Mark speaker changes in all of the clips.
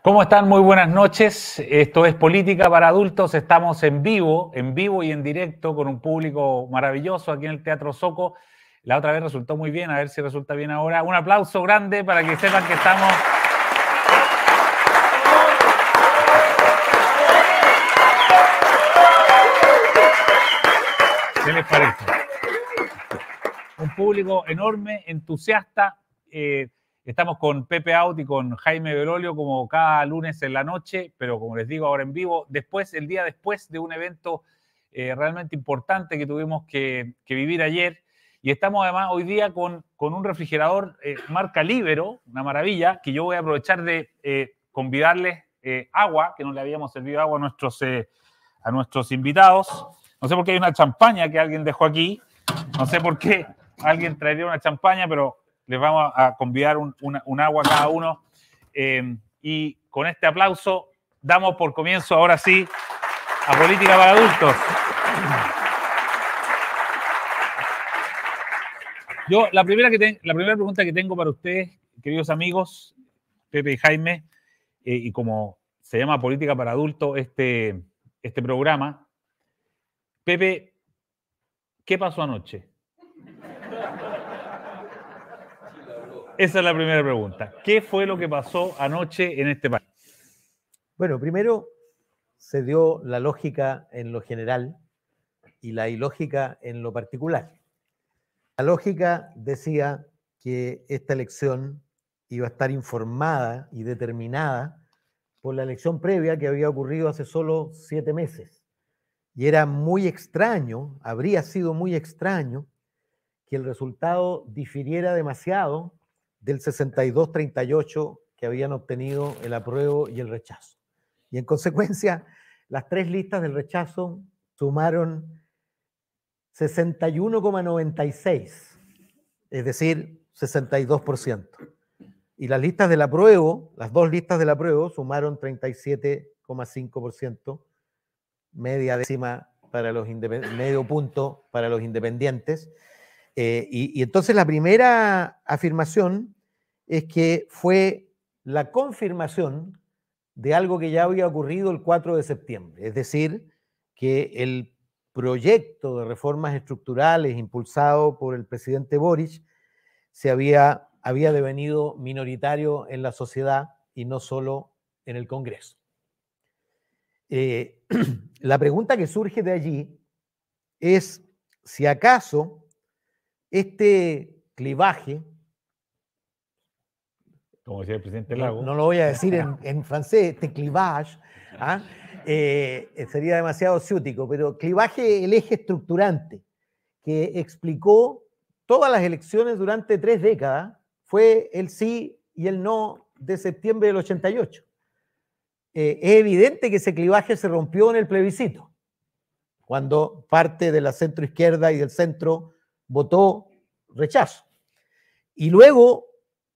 Speaker 1: ¿Cómo están? Muy buenas noches. Esto es Política para Adultos. Estamos en vivo, en vivo y en directo con un público maravilloso aquí en el Teatro Soco. La otra vez resultó muy bien, a ver si resulta bien ahora. Un aplauso grande para que sepan que estamos... ¿Qué les parece? Un público enorme, entusiasta. Eh, Estamos con Pepe Out y con Jaime Berolio como cada lunes en la noche, pero como les digo ahora en vivo, después, el día después de un evento eh, realmente importante que tuvimos que, vivir ayer. Y estamos además hoy día con, con un refrigerador eh, marca Libero, una maravilla, que yo voy a aprovechar de eh, convidarles agua, que no le habíamos servido agua a nuestros, a nuestros invitados. No sé por qué hay una champaña que alguien dejó aquí, no sé por qué alguien traería una champaña, pero les vamos a convidar un, agua a cada uno. Eh, y con este aplauso damos por comienzo ahora sí a Política para Adultos. Yo, la primera, que la primera pregunta que tengo para ustedes, queridos amigos, Pepe y Jaime, eh, y como se llama Política para Adultos este, este programa, Pepe, ¿qué pasó anoche? Esa es la primera pregunta. ¿Qué fue lo que pasó anoche en este país?
Speaker 2: Bueno, primero se dio la lógica en lo general y la ilógica en lo particular. La lógica decía que esta elección iba a estar informada y determinada por la elección previa que había ocurrido hace solo siete meses. Y era muy extraño, habría sido muy extraño que el resultado difiriera demasiado del 62-38 que habían obtenido el apruebo y el rechazo. Y en consecuencia, las tres listas del rechazo sumaron 61,96, es decir, 62%. Y las listas del apruebo, las dos listas del apruebo, sumaron 37,5%, media décima para los medio punto para los independientes. Eh, y, entonces la primera afirmación es que fue la confirmación de algo que ya había ocurrido el 4 de septiembre, es decir, que el proyecto de reformas estructurales impulsado por el presidente Boric se había, había devenido minoritario en la sociedad y no solo en el Congreso. Eh, la pregunta que surge de allí es si acaso este clivaje,
Speaker 1: como decía el presidente Lago,
Speaker 2: no, lo voy a decir en, francés, este clivage, ¿ah? eh, sería demasiado ciútico, pero clivaje, el eje estructurante, que explicó todas las elecciones durante tres décadas, fue el sí y el no de septiembre del 88. Eh, es evidente que ese clivaje se rompió en el plebiscito, cuando parte de la centro izquierda y del centro votó rechazo. Y luego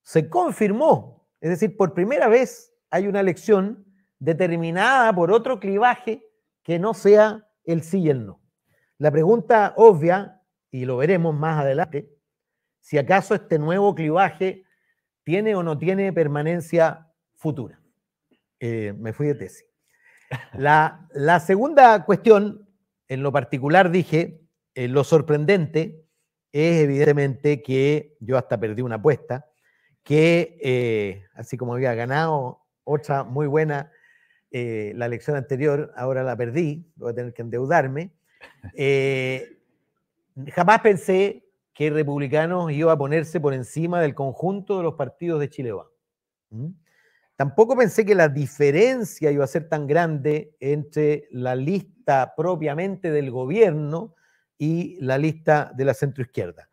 Speaker 2: se confirmó, es decir, por primera vez hay una elección determinada por otro clivaje que no sea el sí y el no. La pregunta obvia, y lo veremos más adelante, si acaso este nuevo clivaje tiene o no tiene permanencia futura. Eh, me fui de tesis. La, la, segunda cuestión, en lo particular dije, eh, lo sorprendente es evidentemente que yo hasta perdí una apuesta, que eh, así como había ganado otra muy buena eh, la elección anterior, ahora la perdí, voy a tener que endeudarme. Eh, jamás pensé que Republicanos iba a ponerse por encima del conjunto de los partidos de Chile. Tampoco pensé que la diferencia iba a ser tan grande entre la lista propiamente del gobierno y la lista de la centroizquierda.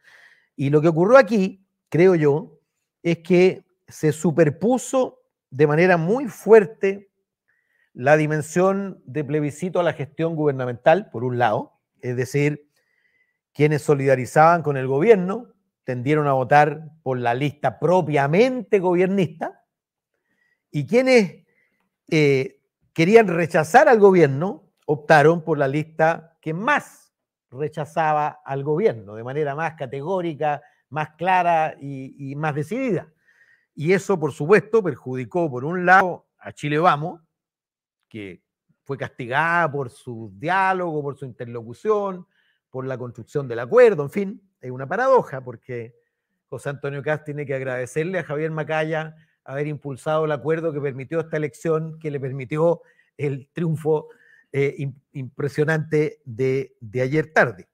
Speaker 2: Y lo que ocurrió aquí, creo yo, es que se superpuso de manera muy fuerte la dimensión de plebiscito a la gestión gubernamental, por un lado, es decir, quienes solidarizaban con el gobierno tendieron a votar por la lista propiamente gobernista y quienes eh, querían rechazar al gobierno optaron por la lista que más rechazaba al gobierno de manera más categórica, más clara y, más decidida. Y eso, por supuesto, perjudicó, por un lado, a Chile Vamos, que fue castigada por su diálogo, por su interlocución, por la construcción del acuerdo, en fin, es una paradoja porque José Antonio Cast tiene que agradecerle a Javier Macaya haber impulsado el acuerdo que permitió esta elección, que le permitió el triunfo eh, impresionante de, ayer tarde.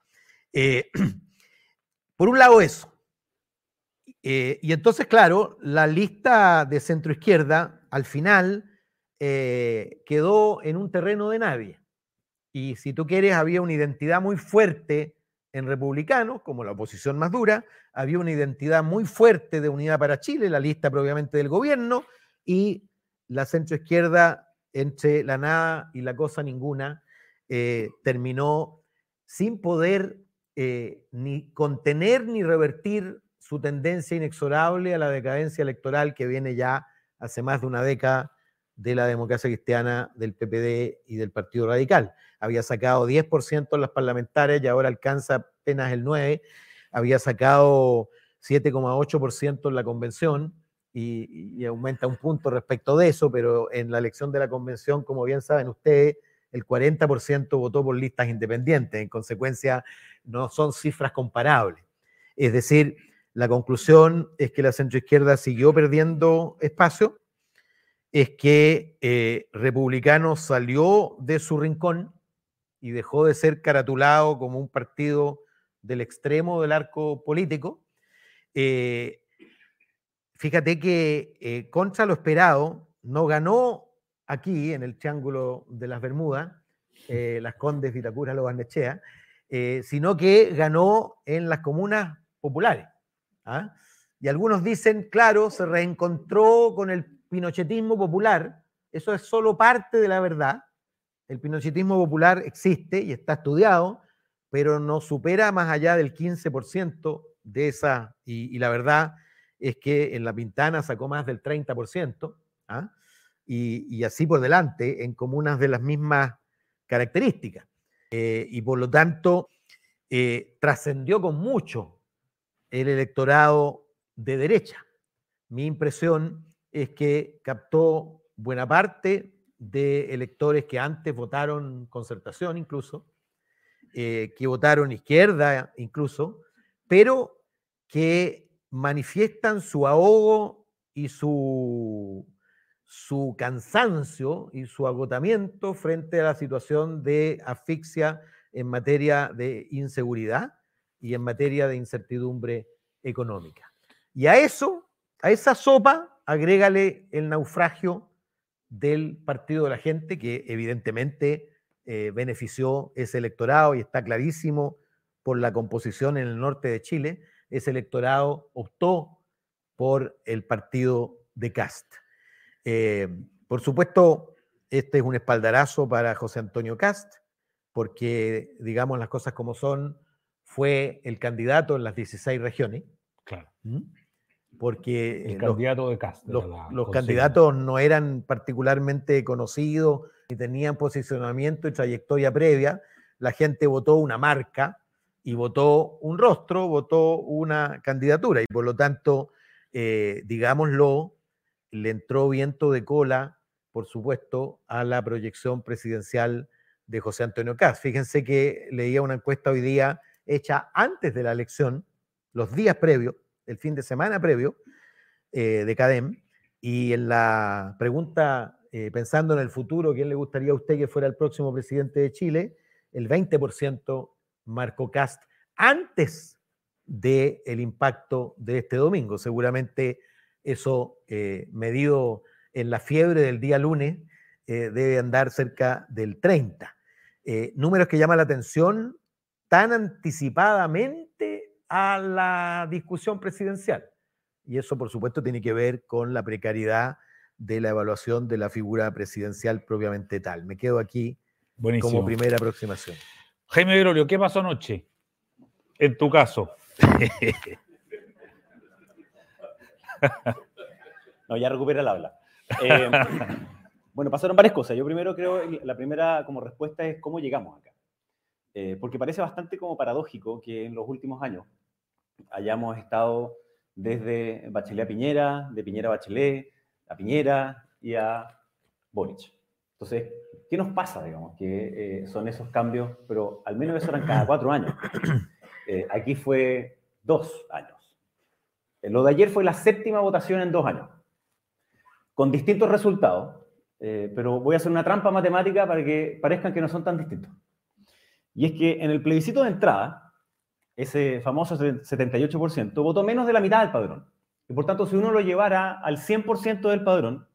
Speaker 2: Eh, por un lado eso. Eh, y entonces, claro, la lista de centro izquierda al final quedó en un terreno de nadie. Y si tú quieres, había una identidad muy fuerte en republicanos, como la oposición más dura, había una identidad muy fuerte de Unidad para Chile, la lista propiamente del gobierno, y la centroizquierda entre la nada y la cosa ninguna eh, terminó sin poder eh, ni contener ni revertir su tendencia inexorable a la decadencia electoral que viene ya hace más de una década de la democracia cristiana, del PPD y del Partido Radical. Había sacado 10% en las parlamentarias y ahora alcanza apenas el 9%. Había sacado 7,8% en la convención y, aumenta un punto respecto de eso, pero en la elección de la convención, como bien saben ustedes, el 40% votó por listas independientes. En consecuencia, no son cifras comparables. Es decir, la conclusión es que la centroizquierda siguió perdiendo espacio es que eh, Republicano salió de su rincón y dejó de ser caratulado como un partido del extremo del arco político. Eh, fíjate que eh, contra lo esperado, no ganó aquí en el Triángulo de las Bermudas, las Condes, Vitacura, Lo Barnechea, sino que ganó en las comunas populares. ¿ah? Y algunos dicen, claro, se reencontró con el pinochetismo popular, eso es solo parte de la verdad. El pinochetismo popular existe y está estudiado, pero no supera más allá del 15% de esa, y, la verdad es que en La Pintana sacó más del 30%, ¿ah? y, así por delante, en comunas de las mismas características. Eh, y por lo tanto, eh, trascendió con mucho el electorado de derecha. Mi impresión es que captó buena parte de electores que antes votaron concertación incluso, eh, que votaron izquierda incluso, pero que manifiestan su ahogo y su, su cansancio y su agotamiento frente a la situación de asfixia en materia de inseguridad y en materia de incertidumbre económica. Y a eso, a esa sopa, agrégale el naufragio del Partido de la Gente, que evidentemente eh, benefició ese electorado y está clarísimo por la composición en el norte de Chile. Ese electorado optó por el partido de Cast. Eh, por supuesto, este es un espaldarazo para José Antonio Cast, porque, digamos las cosas como son, fue el candidato en las 16 regiones.
Speaker 1: Claro.
Speaker 2: ¿Mm? porque
Speaker 1: el candidato de
Speaker 2: los, candidatos no eran particularmente conocidos ni tenían posicionamiento y trayectoria previa. La gente votó una marca y votó un rostro, votó una candidatura y por lo tanto, eh, digámoslo, le entró viento de cola, por supuesto, a la proyección presidencial de José Antonio Caz. Fíjense que leía una encuesta hoy día hecha antes de la elección, los días previos, el fin de semana previo eh, de CADEM, y en la pregunta, eh, pensando en el futuro, ¿quién le gustaría a usted que fuera el próximo presidente de Chile? El 20% marcó Cast antes del el impacto de este domingo. Seguramente eso, eh, medido en la fiebre del día lunes, debe andar cerca del 30. números que llaman la atención tan anticipadamente a la discusión presidencial. Y eso, por supuesto, tiene que ver con la precariedad de la evaluación de la figura presidencial propiamente tal. Me quedo aquí como primera aproximación.
Speaker 1: Jaime Verolio, ¿qué pasó anoche? En tu caso.
Speaker 3: no, ya recupera el habla. Eh, bueno, pasaron varias cosas. Yo primero creo, la primera como respuesta es cómo llegamos acá. Eh, porque parece bastante como paradójico que en los últimos años hayamos estado desde Bachelet a Piñera, de Piñera a Bachelet, a Piñera y a Boric. Entonces, ¿qué nos pasa, digamos? Que eh, son esos cambios, pero al menos eso eran cada cuatro años. Eh, aquí fue dos años. Eh, lo de ayer fue la séptima votación en dos años, con distintos resultados, pero voy a hacer una trampa matemática para que parezcan que no son tan distintos. Y es que en el plebiscito de entrada, ese famoso 78% votó menos de la mitad del padrón. Y por tanto, si uno lo llevara al 100% del padrón,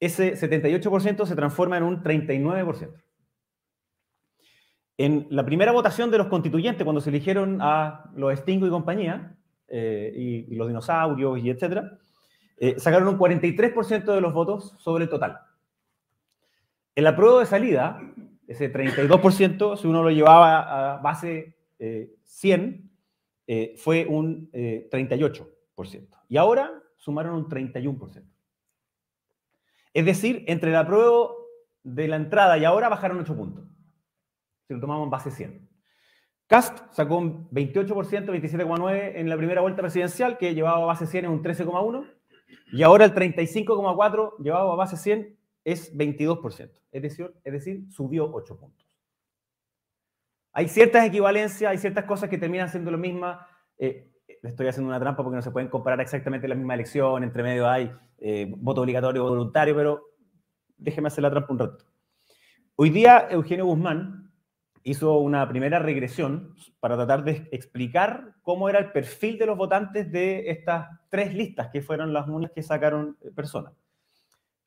Speaker 3: ese 78% se transforma en un 39%. En la primera votación de los constituyentes, cuando se eligieron a los Stingo y compañía, eh, y, los dinosaurios y etcétera, eh, sacaron un 43% de los votos sobre el total. En la prueba de salida, ese 32%, si uno lo llevaba a base 100, eh, fue un 38%. Y ahora sumaron un 31%. Es decir, entre la prueba de la entrada y ahora bajaron 8 puntos. Si lo tomamos en base 100. Cast sacó un 28%, 27,9% en la primera vuelta presidencial, que llevaba a base 100 en un 13,1%, y ahora el 35,4% llevado a base 100 es 22%. Es decir, es decir, subió 8 puntos. Hay ciertas equivalencias, hay ciertas cosas que terminan siendo lo mismo. Eh, estoy haciendo una trampa porque no se pueden comparar exactamente la misma elección, entre medio hay eh, voto obligatorio o voluntario, pero déjeme hacer la trampa un rato. Hoy día Eugenio Guzmán hizo una primera regresión para tratar de explicar cómo era el perfil de los votantes de estas tres listas que fueron las únicas que sacaron eh, personas.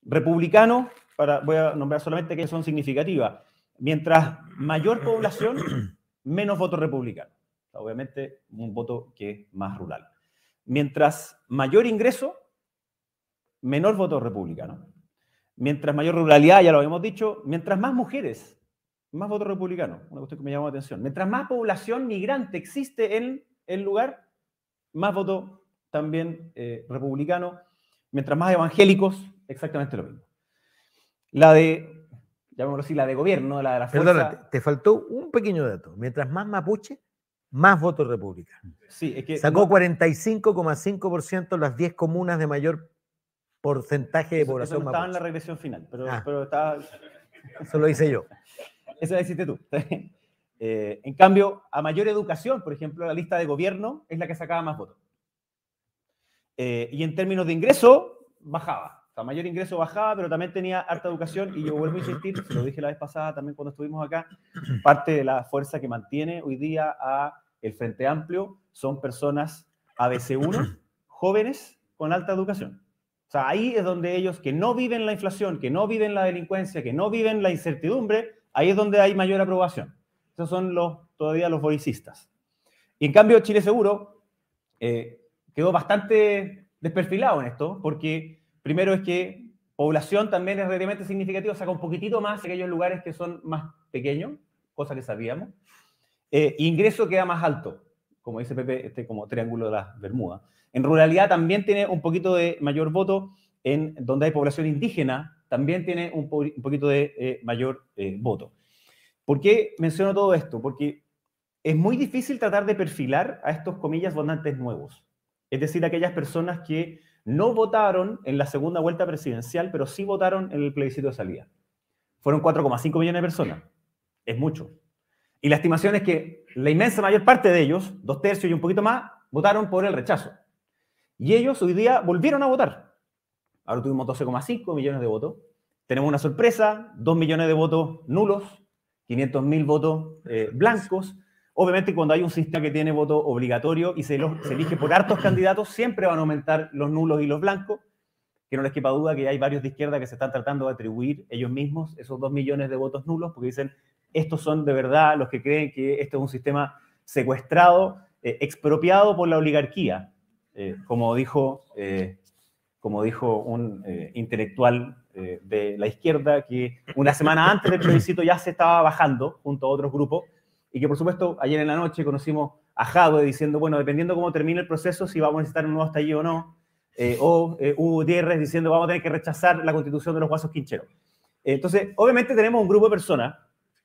Speaker 3: Republicano, para, voy a nombrar solamente que son significativas. Mientras mayor población, menos votos republicanos obviamente un voto que es más rural. Mientras mayor ingreso, menor voto republicano. Mientras mayor ruralidad, ya lo habíamos dicho, mientras más mujeres, más voto republicano, una cuestión que me llamó la atención. Mientras más población migrante existe en el lugar, más voto también eh, republicano. Mientras más evangélicos, exactamente lo mismo. La de, llamémoslo así, la de gobierno, la de la fuerza...
Speaker 2: Perdona, te faltó un pequeño dato. Mientras más mapuche, más votos republicanos.
Speaker 3: Sí, es que
Speaker 2: Sacó 45,5% las 10 comunas de mayor porcentaje de población.
Speaker 3: Eso no estaba en la regresión final, pero, ah. pero estaba...
Speaker 2: Eso lo hice yo.
Speaker 3: Eso lo hiciste tú. Eh, en cambio, a mayor educación, por ejemplo, la lista de gobierno es la que sacaba más votos. Eh, y en términos de ingreso, bajaba. O sea, mayor ingreso bajaba, pero también tenía harta educación. Y yo vuelvo a insistir, se lo dije la vez pasada también cuando estuvimos acá, parte de la fuerza que mantiene hoy día a el Frente Amplio son personas ABC1, jóvenes con alta educación. O sea, ahí es donde ellos que no viven la inflación, que no viven la delincuencia, que no viven la incertidumbre, ahí es donde hay mayor aprobación. Esos son los, todavía los boricistas. Y en cambio, Chile Seguro eh, quedó bastante desperfilado en esto, porque primero es que población también es realmente significativo, saca un poquitito más aquellos lugares que son más pequeños, cosa que sabíamos. Eh, ingreso queda más alto, como dice Pepe, este como triángulo de las Bermudas. En ruralidad también tiene un poquito de mayor voto, en donde hay población indígena también tiene un, poquito de eh, mayor eh, voto. ¿Por qué menciono todo esto? Porque es muy difícil tratar de perfilar a estos, comillas, votantes nuevos. Es decir, aquellas personas que no votaron en la segunda vuelta presidencial, pero sí votaron en el plebiscito de salida. Fueron 4,5 millones de personas. Es mucho. Y la estimación es que la inmensa mayor parte de ellos, dos tercios y un poquito más, votaron por el rechazo. Y ellos hoy día volvieron a votar. Ahora tuvimos 12,5 millones de votos. Tenemos una sorpresa, 2 millones de votos nulos, 500 mil votos eh, blancos. Obviamente cuando hay un sistema que tiene voto obligatorio y se, se elige por hartos candidatos, siempre van a aumentar los nulos y los blancos. Que no les quepa duda que hay varios de izquierda que se están tratando de atribuir ellos mismos esos 2 millones de votos nulos, porque dicen, estos son de verdad los que creen que esto es un sistema secuestrado, eh, expropiado por la oligarquía, eh, como, dijo, eh, como dijo un intelectual de la izquierda que una semana antes del plebiscito ya se estaba bajando junto a otros grupos y que por supuesto ayer en la noche conocimos a Jadwe diciendo, bueno, dependiendo cómo termine el proceso, si vamos a necesitar un nuevo estallido o no, o Hugo Gutiérrez diciendo vamos a tener que rechazar la constitución de los guasos quincheros. Entonces, obviamente tenemos un grupo de personas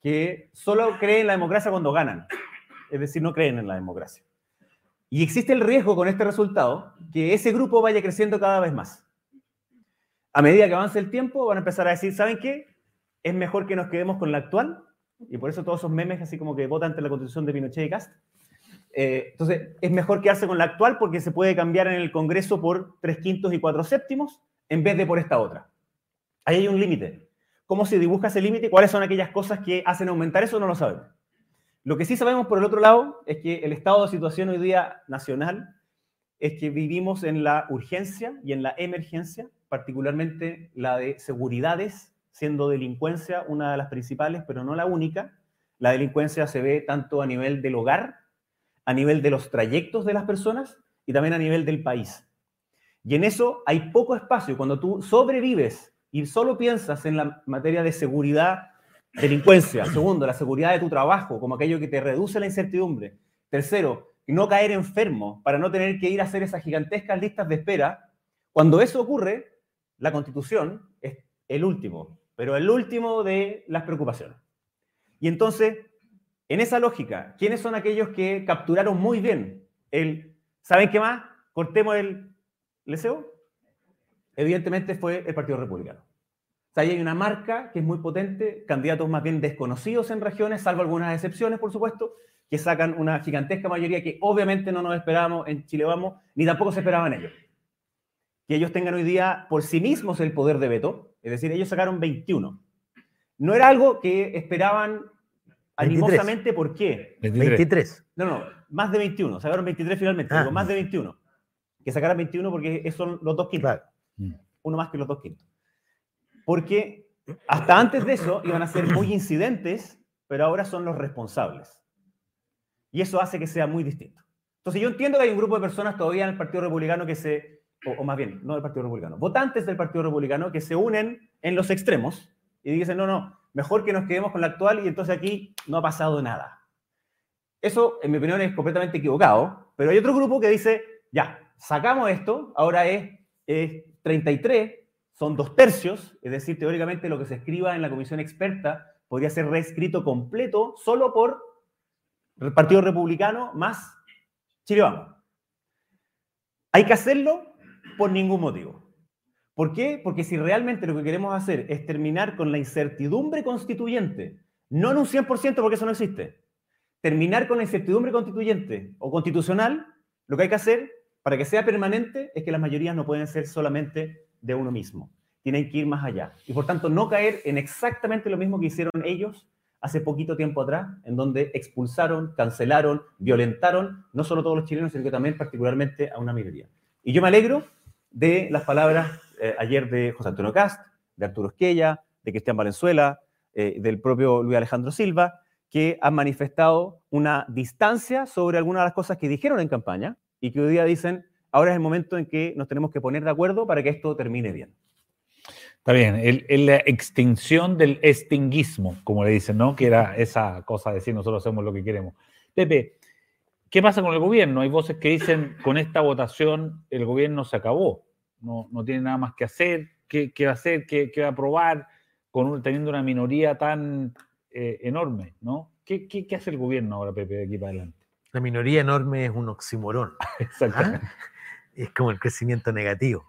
Speaker 3: que solo creen en la democracia cuando ganan, es decir, no creen en la democracia. Y existe el riesgo con este resultado que ese grupo vaya creciendo cada vez más. A medida que avance el tiempo, van a empezar a decir, ¿saben qué? Es mejor que nos quedemos con la actual. Y por eso todos esos memes así como que votan ante la constitución de Pinochet y Cast. Eh, entonces, es mejor quedarse con la actual porque se puede cambiar en el Congreso por tres quintos y cuatro séptimos en vez de por esta otra. Ahí hay un límite. ¿Cómo se dibuja ese límite? ¿Cuáles son aquellas cosas que hacen aumentar eso? No lo sabemos. Lo que sí sabemos por el otro lado es que el estado de situación hoy día nacional es que vivimos en la urgencia y en la emergencia, particularmente la de seguridades, siendo delincuencia una de las principales, pero no la única. La delincuencia se ve tanto a nivel del hogar, a nivel de los trayectos de las personas y también a nivel del país. Y en eso hay poco espacio. Cuando tú sobrevives y solo piensas en la materia de seguridad, delincuencia. Segundo, la seguridad de tu trabajo, como aquello que te reduce la incertidumbre. Tercero, no caer enfermo para no tener que ir a hacer esas gigantescas listas de espera. Cuando eso ocurre, la constitución es el último, pero el último de las preocupaciones. Y entonces, en esa lógica, ¿quiénes son aquellos que capturaron muy bien el, ¿saben qué más? Cortemos el leseo. Evidentemente fue el Partido Republicano. Sea, ahí hay una marca que es muy potente, candidatos más bien desconocidos en regiones, salvo algunas excepciones, por supuesto, que sacan una gigantesca mayoría que obviamente no nos esperábamos en Chile Vamos, ni tampoco se esperaban ellos. Que ellos tengan hoy día por sí mismos el poder de veto, es decir, ellos sacaron 21. No era algo que esperaban animosamente, ¿por qué?
Speaker 2: 23.
Speaker 3: No, no, más de 21, sacaron 23 finalmente, ah. más de 21. Que sacaran 21 porque son los dos quintos. Mm. Uno más que los dos quintos. Porque hasta antes de eso iban a ser muy incidentes, pero ahora son los responsables. Y eso hace que sea muy distinto. Entonces yo entiendo que hay un grupo de personas todavía en el Partido Republicano que se, o, más bien, no del Partido Republicano, votantes del Partido Republicano que se unen en los extremos y dicen, no, no, mejor que nos quedemos con la actual y entonces aquí no ha pasado nada. Eso, en mi opinión, es completamente equivocado, pero hay otro grupo que dice, ya, sacamos esto, ahora es, es 33, son dos tercios, es decir, teóricamente lo que se escriba en la comisión experta podría ser reescrito completo solo por el Partido Republicano más Chile Vamos. Hay que hacerlo por ningún motivo. ¿Por qué? Porque si realmente lo que queremos hacer es terminar con la incertidumbre constituyente, no en un 100% porque eso no existe, terminar con la incertidumbre constituyente o constitucional, lo que hay que hacer para que sea permanente es que las mayorías no pueden ser solamente de uno mismo, tienen que ir más allá. Y por tanto no caer en exactamente lo mismo que hicieron ellos hace poquito tiempo atrás, en donde expulsaron, cancelaron, violentaron, no solo todos los chilenos, sino que también particularmente a una minoría. Y yo me alegro de las palabras eh, ayer de José Antonio Cast, de Arturo Esquella, de Cristian Valenzuela, eh, del propio Luis Alejandro Silva, que han manifestado una distancia sobre algunas de las cosas que dijeron en campaña y que hoy día dicen, ahora es el momento en que nos tenemos que poner de acuerdo para que esto termine bien.
Speaker 1: Está bien, el, la extinción del extinguismo, como le dicen, ¿no? Que era esa cosa de decir nosotros hacemos lo que queremos. Pepe, ¿qué pasa con el gobierno? Hay voces que dicen con esta votación el gobierno se acabó, no, no tiene nada más que hacer, ¿qué, qué va a hacer? ¿Qué, ¿Qué, va a aprobar? Con teniendo una minoría tan eh, enorme, ¿no? ¿Qué, ¿Qué, hace el gobierno ahora, Pepe, de aquí para adelante?
Speaker 2: La minoría enorme es un oximorón. Exactamente. ¿Ah? Es como el crecimiento negativo.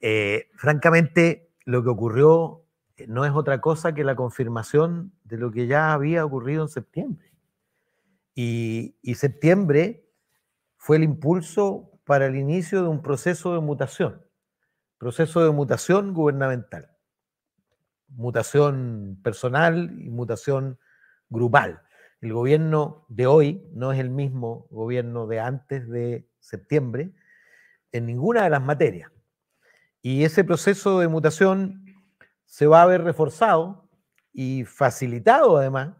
Speaker 2: Eh, francamente, lo que ocurrió eh, no es otra cosa que la confirmación de lo que ya había ocurrido en septiembre. Y, septiembre fue el impulso para el inicio de un proceso de mutación, proceso de mutación gubernamental, mutación personal y mutación grupal. El gobierno de hoy no es el mismo gobierno de antes de septiembre en ninguna de las materias. Y ese proceso de mutación se va a ver reforzado y facilitado además,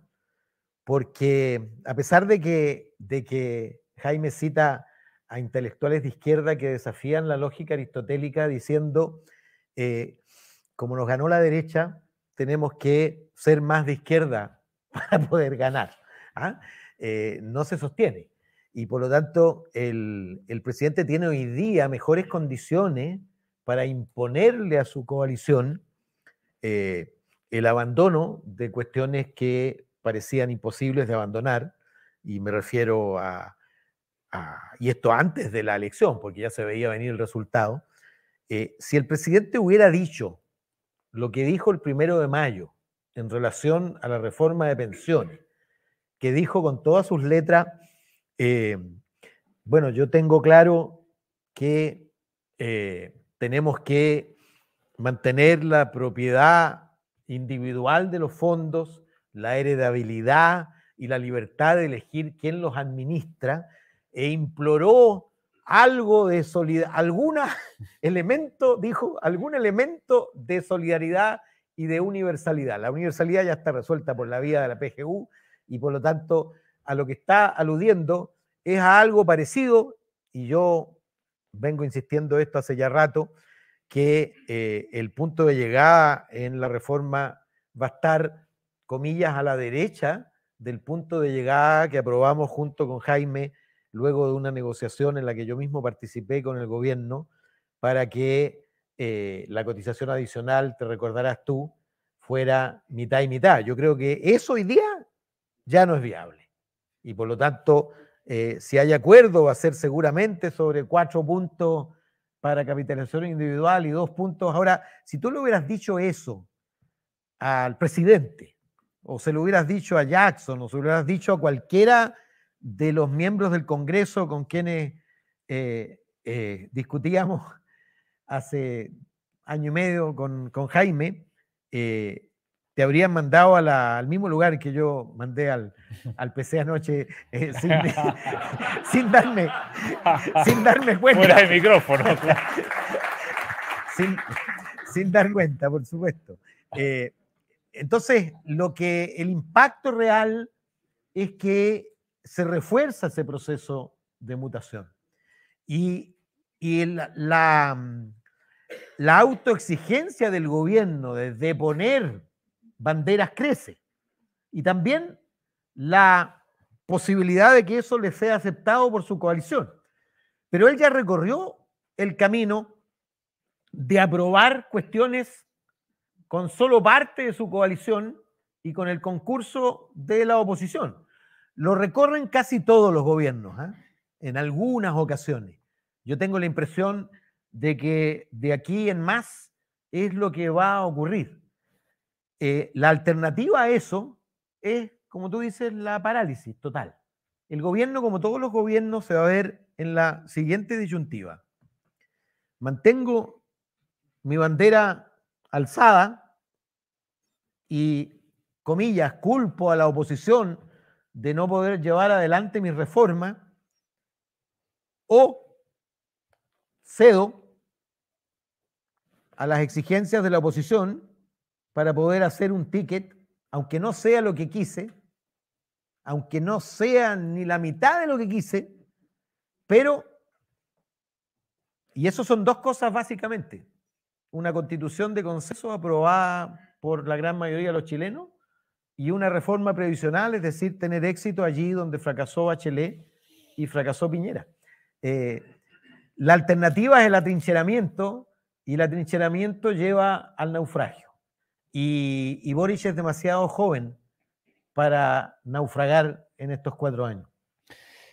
Speaker 2: porque a pesar de que, de que Jaime cita a intelectuales de izquierda que desafían la lógica aristotélica diciendo, eh, como nos ganó la derecha, tenemos que ser más de izquierda para poder ganar. ¿ah? Eh, no se sostiene. Y por lo tanto, el, el presidente tiene hoy día mejores condiciones para imponerle a su coalición eh, el abandono de cuestiones que parecían imposibles de abandonar, y me refiero a, y esto antes de la elección, porque ya se veía venir el resultado, eh, si el presidente hubiera dicho lo que dijo el primero de mayo en relación a la reforma de pensiones, que dijo con todas sus letras, eh, bueno, yo tengo claro que eh, tenemos que mantener la propiedad individual de los fondos, la heredabilidad y la libertad de elegir quién los administra, e imploró algo de solidaridad, algún elemento, dijo, algún elemento de solidaridad y de universalidad. La universalidad ya está resuelta por la vía de la PGU y por lo tanto a lo que está aludiendo es a algo parecido, y yo vengo insistiendo esto hace ya rato, que eh, el punto de llegada en la reforma va a estar, comillas, a la derecha del punto de llegada que aprobamos junto con Jaime luego de una negociación en la que yo mismo participé con el gobierno para que eh, la cotización adicional, te recordarás tú, fuera mitad y mitad. Yo creo que eso hoy día ya no es viable. Y por lo tanto, eh, si hay acuerdo, va a ser seguramente sobre cuatro puntos para capitalización individual y dos puntos. Ahora, si tú le hubieras dicho eso al presidente, o se lo hubieras dicho a Jackson, o se lo hubieras dicho a cualquiera de los miembros del Congreso con quienes eh, eh, discutíamos hace año y medio con, Jaime, eh, te habrían mandado al mismo lugar que yo mandé al, al PC anoche sin, darme, sin darme cuenta.
Speaker 1: Fuera de micrófono.
Speaker 2: sin, sin, dar cuenta, por supuesto. entonces, lo que el impacto real es que se refuerza ese proceso de mutación. Y, la, mm, la, autoexigencia del gobierno de, de poner banderas crece. Y también la posibilidad de que eso le sea aceptado por su coalición. Pero él ya recorrió el camino de aprobar cuestiones con solo parte de su coalición y con el concurso de la oposición. Lo recorren casi todos los gobiernos, ¿ah? en algunas ocasiones. Yo tengo la impresión de que de aquí en más es lo que va a ocurrir. Eh, la alternativa a eso es, como tú dices, la parálisis total. El gobierno, como todos los gobiernos, se va a ver en la siguiente disyuntiva. Mantengo mi bandera alzada y, comillas, culpo a la oposición de no poder llevar adelante mi reforma o cedo a las exigencias de la oposición para poder hacer un ticket, aunque no sea lo que quise, aunque no sea ni la mitad de lo que quise, pero, y eso son dos cosas básicamente, una constitución de consenso aprobada por la gran mayoría de los chilenos y una reforma previsional, es decir, tener éxito allí donde fracasó Bachelet y fracasó Piñera. Eh, la alternativa es el atrincheramiento y el atrincheramiento lleva al naufragio. Y, y Boris es demasiado joven para naufragar en estos cuatro años.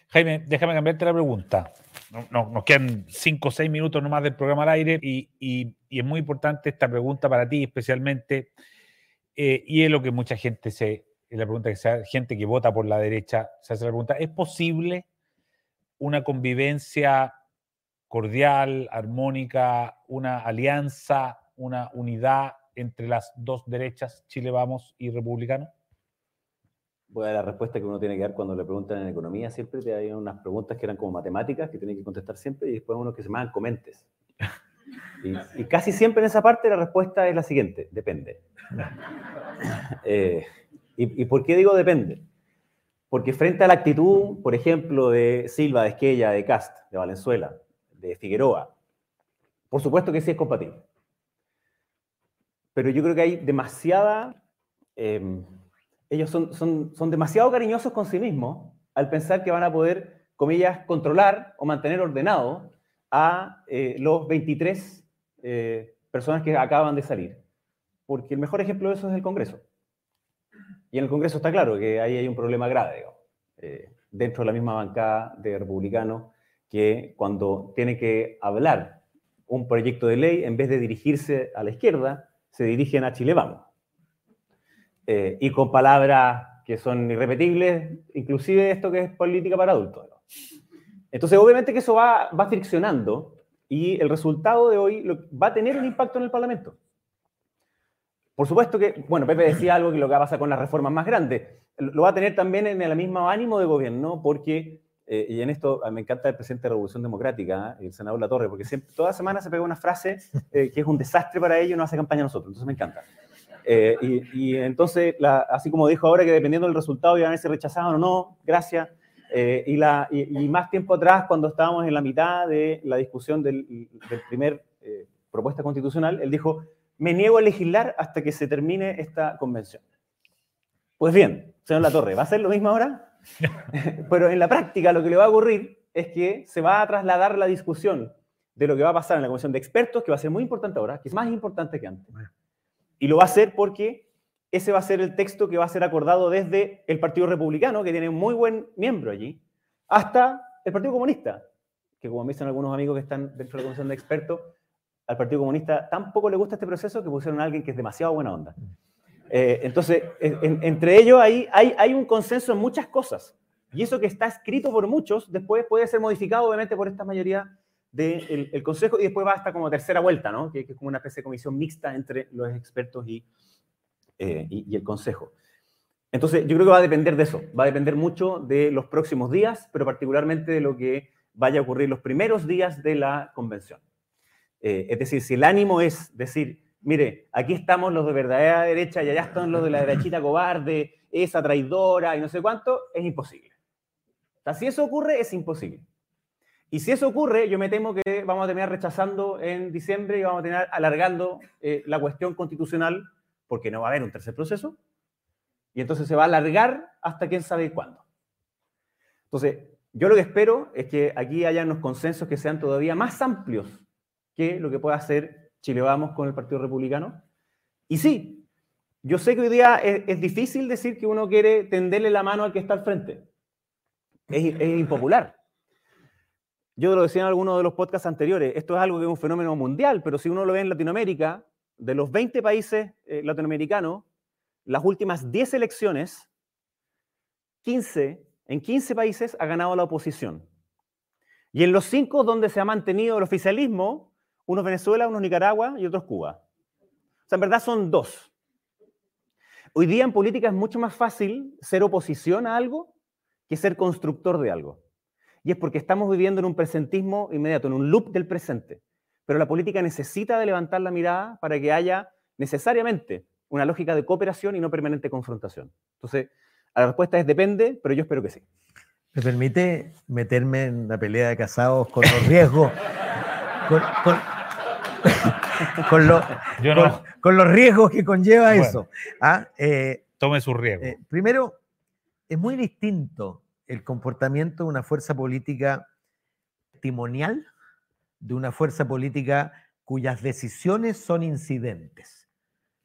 Speaker 1: Jaime, déjame cambiarte la pregunta. nos quedan cinco o seis minutos nomás del programa al aire y, es muy importante esta pregunta para ti, especialmente eh, y es lo que mucha gente se, es la pregunta que se gente que vota por la derecha se hace la pregunta, ¿es posible una convivencia cordial, armónica, una alianza, una unidad entre las dos derechas, Chile Vamos y Republicano?
Speaker 3: Dar la respuesta que uno tiene que dar cuando le preguntan en economía. Siempre te hay unas preguntas que eran como matemáticas que tiene que contestar siempre y después uno que se llaman comentes. Y, casi siempre en esa parte la respuesta es la siguiente, depende. Eh, y, por qué digo depende? Porque frente a la actitud, por ejemplo, de Silva, de Esquella, de Cast, de Valenzuela, de Figueroa, por supuesto que sí es compatible. Pero yo creo que hay demasiada... Em, ellos son, son, son demasiado cariñosos con sí mismos al pensar que van a poder, comillas, controlar o mantener ordenado a eh, los 23 eh, personas que acaban de salir. Porque el mejor ejemplo de eso es el Congreso. Y en el Congreso está claro que ahí hay un problema grave, eh, dentro de la misma bancada de republicanos, que cuando tiene que hablar un proyecto de ley, en vez de dirigirse a la izquierda, se dirigen a Chile Vamos. Eh, y con palabras que son irrepetibles, inclusive esto que es política para adultos. Entonces, obviamente que eso va, va friccionando y el resultado de hoy va a tener un impacto en el Parlamento. Por supuesto que, bueno, Pepe decía algo que lo que va a pasar con las reformas más grandes, lo va a tener también en el mismo ánimo de gobierno, porque, eh, y en esto me encanta el presidente de la Revolución Democrática, ¿eh? el senador La Torre, porque toda semana se pega una frase eh, que es un desastre para ellos y no hace campaña a nosotros, entonces me encanta. y, entonces, así como dijo ahora que dependiendo del resultado iban a ser rechazados o no, gracias. y, la, y, más tiempo atrás, cuando estábamos en la mitad de la discusión del, del primer propuesta constitucional, él dijo, me niego a legislar hasta que se termine esta convención. Pues bien, señor Latorre, ¿va a ser lo mismo ahora? Pero en la práctica lo que le va a ocurrir es que se va a trasladar la discusión de lo que va a pasar en la comisión de expertos, que va a ser muy importante ahora, que es más importante que antes. Y lo va a hacer porque ese va a ser el texto que va a ser acordado desde el Partido Republicano, que tiene un muy buen miembro allí, hasta el Partido Comunista, que como me dicen algunos amigos que están dentro de la comisión de expertos, al Partido Comunista tampoco le gusta este proceso que pusieron a alguien que es demasiado buena onda. Eh, entonces, entre ellos hay, hay, un consenso en muchas cosas. Y eso que está escrito por muchos, después puede ser modificado, obviamente, por esta mayoría del Consejo y después va hasta como tercera vuelta, ¿no? Que, es como una especie de comisión mixta entre los expertos y, eh, y, y el Consejo. Entonces, yo creo que va a depender de eso. Va a depender mucho de los próximos días, pero particularmente de lo que vaya a ocurrir los primeros días de la convención. Eh, es decir, si el ánimo es decir, mire, aquí estamos los de verdadera derecha y allá están los de la derechita cobarde, esa traidora y no sé cuánto, es imposible. O si eso ocurre, es imposible. Y si eso ocurre, yo me temo que vamos a terminar rechazando en diciembre y vamos a terminar alargando eh, la cuestión constitucional porque no va a haber un tercer proceso. Y entonces se va a alargar hasta quién sabe cuándo. Entonces, yo lo que espero es que aquí haya unos consensos que sean todavía más amplios que lo que puede hacer Chile Vamos con el Partido Republicano. Y sí, yo sé que hoy día es, difícil decir que uno quiere tenderle la mano al que está al frente. Es, impopular. Yo lo decía en algunos de los podcasts anteriores, esto es algo que es un fenómeno mundial, pero si uno lo ve en Latinoamérica, de los 20 países eh, latinoamericanos, las últimas 10 elecciones, 15, en 15 países ha ganado la oposición. Y en los cinco donde se ha mantenido el oficialismo, unos Venezuela, unos Nicaragua y otros Cuba. O sea, en verdad son dos. Hoy día en política es mucho más fácil ser oposición a algo que ser constructor de algo. Y es porque estamos viviendo en un presentismo inmediato, en un loop del presente. Pero la política necesita de levantar la mirada para que haya necesariamente una lógica de cooperación y no permanente confrontación. Entonces, la respuesta es depende, pero yo espero que sí.
Speaker 2: ¿Me permite meterme en la pelea de casados con los riesgos? con, con, los riesgos que conlleva eso. ¿ah?
Speaker 1: Eh, Tome su riesgo. Eh,
Speaker 2: primero, es muy distinto el comportamiento de una fuerza política testimonial de una fuerza política cuyas decisiones son incidentes.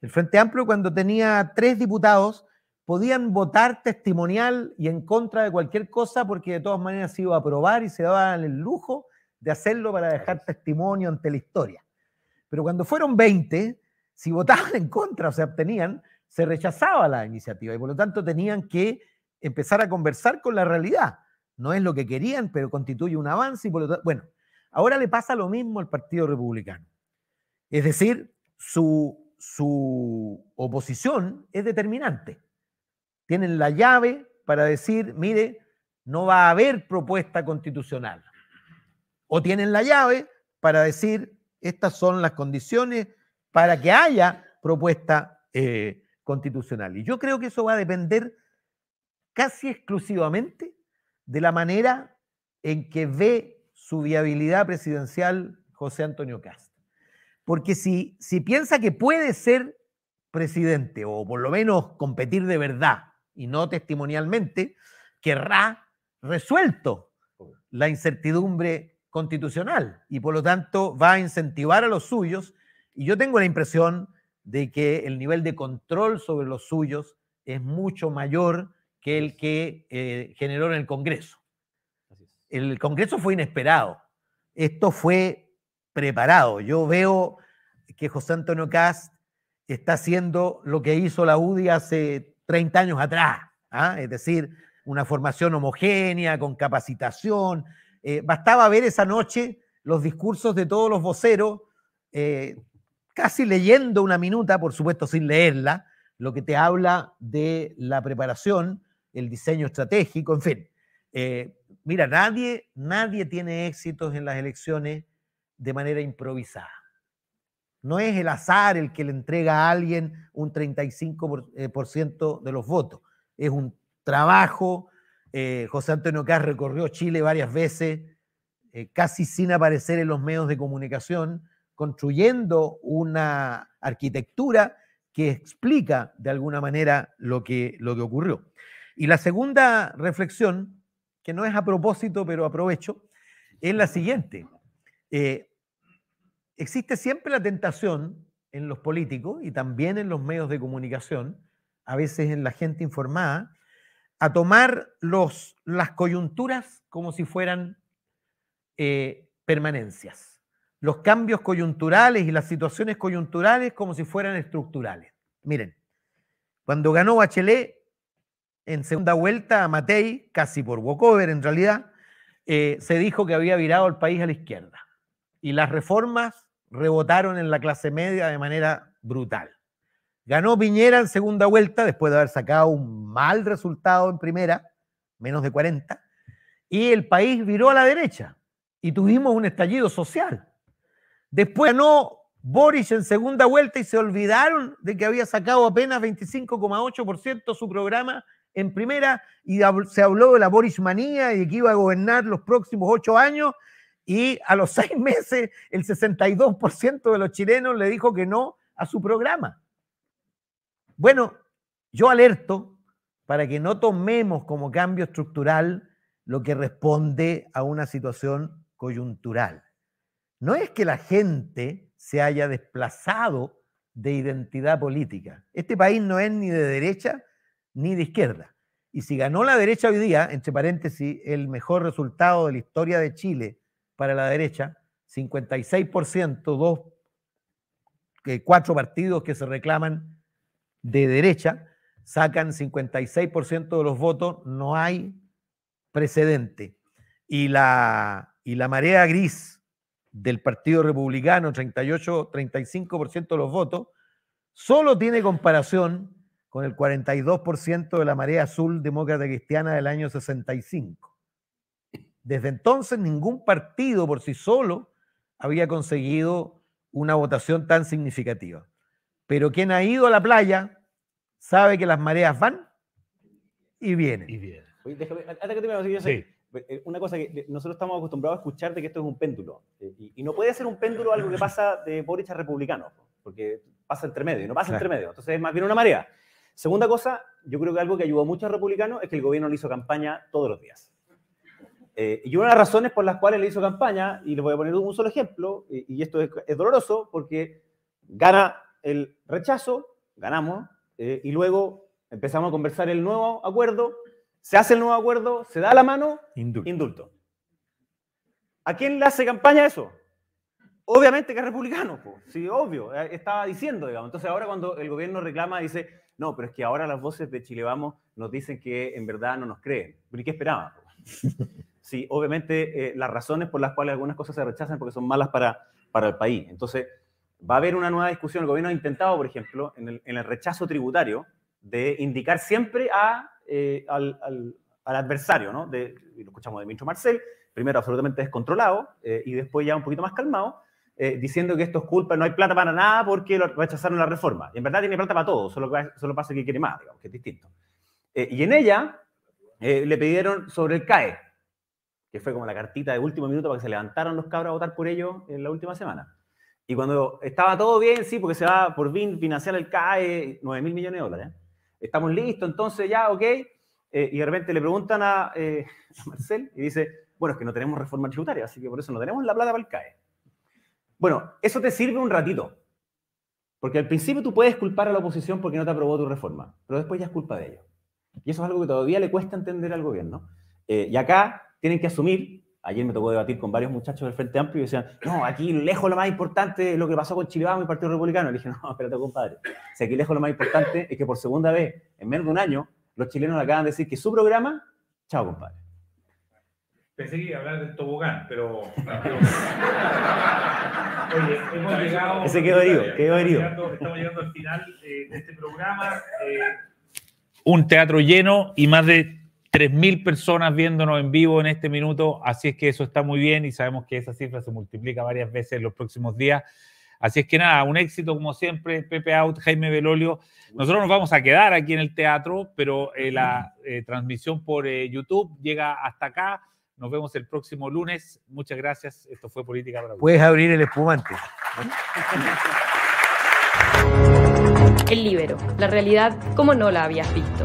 Speaker 2: El Frente Amplio, cuando tenía tres diputados, podían votar testimonial y en contra de cualquier cosa porque de todas maneras se iba a aprobar y se daban el lujo de hacerlo para dejar testimonio ante la historia. Pero cuando fueron 20, si votaban en contra o se abstenían, se rechazaba la iniciativa y por lo tanto tenían que empezar a conversar con la realidad. No es lo que querían, pero constituye un avance y por lo tanto, bueno, ahora le pasa lo mismo al Partido Republicano. Es decir, su, su oposición es determinante. Tienen la llave para decir, mire, no va a haber propuesta constitucional. O tienen la llave para decir, estas son las condiciones para que haya propuesta eh, constitucional. Y yo creo que eso va a depender casi exclusivamente de la manera en que ve su viabilidad presidencial José Antonio Cast. Porque si, si piensa que puede ser presidente o por lo menos competir de verdad y no testimonialmente, querrá resuelto la incertidumbre constitucional y por lo tanto va a incentivar a los suyos. Y yo tengo la impresión de que el nivel de control sobre los suyos es mucho mayor que el que eh, generó en el Congreso. El Congreso fue inesperado. Esto fue preparado. Yo veo que José Antonio Cast está haciendo lo que hizo la UDI hace 30 años atrás, ¿ah? es decir, una formación homogénea, con capacitación. Eh, bastaba ver esa noche los discursos de todos los voceros, eh, casi leyendo una minuta, por supuesto sin leerla, lo que te habla de la preparación, el diseño estratégico, en fin. Eh, mira, nadie, nadie tiene éxitos en las elecciones de manera improvisada. No es el azar el que le entrega a alguien un 35% de los votos. Es un trabajo. Eh, José Antonio Caz recorrió Chile varias veces, eh, casi sin aparecer en los medios de comunicación, construyendo una arquitectura que explica de alguna manera lo que, lo que ocurrió. Y la segunda reflexión, que no es a propósito, pero aprovecho, es la siguiente. Eh, existe siempre la tentación en los políticos y también en los medios de comunicación, a veces en la gente informada, a tomar las coyunturas como si fueran eh, permanencias, los cambios coyunturales y las situaciones coyunturales como si fueran estructurales. Miren, cuando ganó Bachelet en segunda vuelta a Matei, casi por walkover en realidad, eh, se dijo que había virado el país a la izquierda y las reformas rebotaron en la clase media de manera brutal. Ganó Piñera en segunda vuelta después de haber sacado un mal resultado en primera, menos de 40, y el país viró a la derecha y tuvimos un estallido social. Después ganó Boris en segunda vuelta y se olvidaron de que había sacado apenas 25,8% su programa en primera y se habló de la Boris manía y de que iba a gobernar los próximos ocho años y a los seis meses el 62% de los chilenos le dijo que no a su programa. Bueno, yo alerto para que no tomemos como cambio estructural lo que responde a una situación coyuntural. No es que la gente se haya desplazado de identidad política. Este país no es ni de derecha ni de izquierda. Y si ganó la derecha hoy día, entre paréntesis, el mejor resultado de la historia de Chile para la derecha, 56%, dos, cuatro partidos que se reclaman de derecha sacan 56% de los votos, no hay precedente. Y la, y la marea gris del Partido Republicano, 38, 35% de los votos, solo tiene comparación con el 42% de la marea azul demócrata cristiana del año 65. Desde entonces ningún partido por sí solo había conseguido una votación tan significativa. Pero quien ha ido a la playa sabe que las mareas van y vienen. Y vienen.
Speaker 3: que eh, una cosa que nosotros estamos acostumbrados a escuchar de que esto es un péndulo. Eh, y, no puede ser un péndulo algo que pasa de Boric a republicano, porque pasa entre medio, y no pasa entre medio. Entonces es más bien una marea. Segunda cosa, yo creo que algo que ayudó mucho a republicanos es que el gobierno le hizo campaña todos los días. Eh, y una de las razones por las cuales le hizo campaña, y le voy a poner un solo ejemplo, y, esto es doloroso, porque gana el rechazo, ganamos, eh, y luego empezamos a conversar el nuevo acuerdo, se hace el nuevo acuerdo, se da la mano, indulto. ¿A quién le hace campaña eso? Obviamente que es republicano, sí, obvio, eh, estaba diciendo, digamos. Entonces ahora cuando el gobierno reclama, dice, no, pero es que ahora las voces de Chile Vamos nos dicen que en verdad no nos creen. ¿Y qué esperaban? Sí, obviamente eh, las razones por las cuales algunas cosas se rechazan porque son malas para, para el país. Entonces, va a haber una nueva discusión. El gobierno ha intentado, por ejemplo, en el, rechazo tributario, de indicar siempre eh, al, adversario, ¿no? De, lo escuchamos de Ministro Marcel, primero absolutamente descontrolado eh, y después ya un poquito más calmado, eh, diciendo que esto es culpa, no hay plata para nada porque lo rechazaron la reforma. En verdad tiene plata para todo, solo, solo pasa que quiere más, digamos, que es distinto. y en ella le pidieron sobre el CAE, que fue como la cartita de último minuto para que se levantaran los cabros a votar por ello en la última semana. Y cuando estaba todo bien, sí, porque se va por fin financiar el CAE, 9 mil millones de dólares. ¿eh? Estamos listos, entonces ya, ok. Eh, y de repente le preguntan a, eh, a, Marcel y dice, bueno, es que no tenemos reforma tributaria, así que por eso no tenemos la plata para el CAE. Bueno, eso te sirve un ratito. Porque al principio tú puedes culpar a la oposición porque no te aprobó tu reforma, pero después ya es culpa de ellos. Y eso es algo que todavía le cuesta entender al gobierno. y acá tienen que asumir Ayer me tocó debatir con varios muchachos del Frente Amplio y decían, no, aquí lejos lo más importante es lo que pasó con Chile Vamos y el Partido Republicano. Le dije, no, espérate, compadre. Si aquí lejos lo más importante es que por segunda vez, en menos de un año, los chilenos le acaban de decir que su programa, chao, compadre.
Speaker 1: Pensé que iba a hablar del tobogán, pero... Oye, hemos llegado...
Speaker 3: Ese quedó herido, quedó herido.
Speaker 1: Estamos llegando al final eh, de este programa. Eh, un teatro lleno y más de 3.000 personas viéndonos en vivo en este minuto, así es que eso está muy bien y sabemos que esa cifra se multiplica varias veces en los próximos días. Así es que nada, un éxito como siempre, Pepe Out, Jaime Belolio. Nosotros nos vamos a quedar aquí en el teatro, pero eh, la eh, transmisión por eh, YouTube llega hasta acá. Nos vemos el próximo lunes. Muchas gracias. Esto fue Política para
Speaker 2: Puedes abrir el espumante.
Speaker 4: El libero, la realidad como no la habías visto.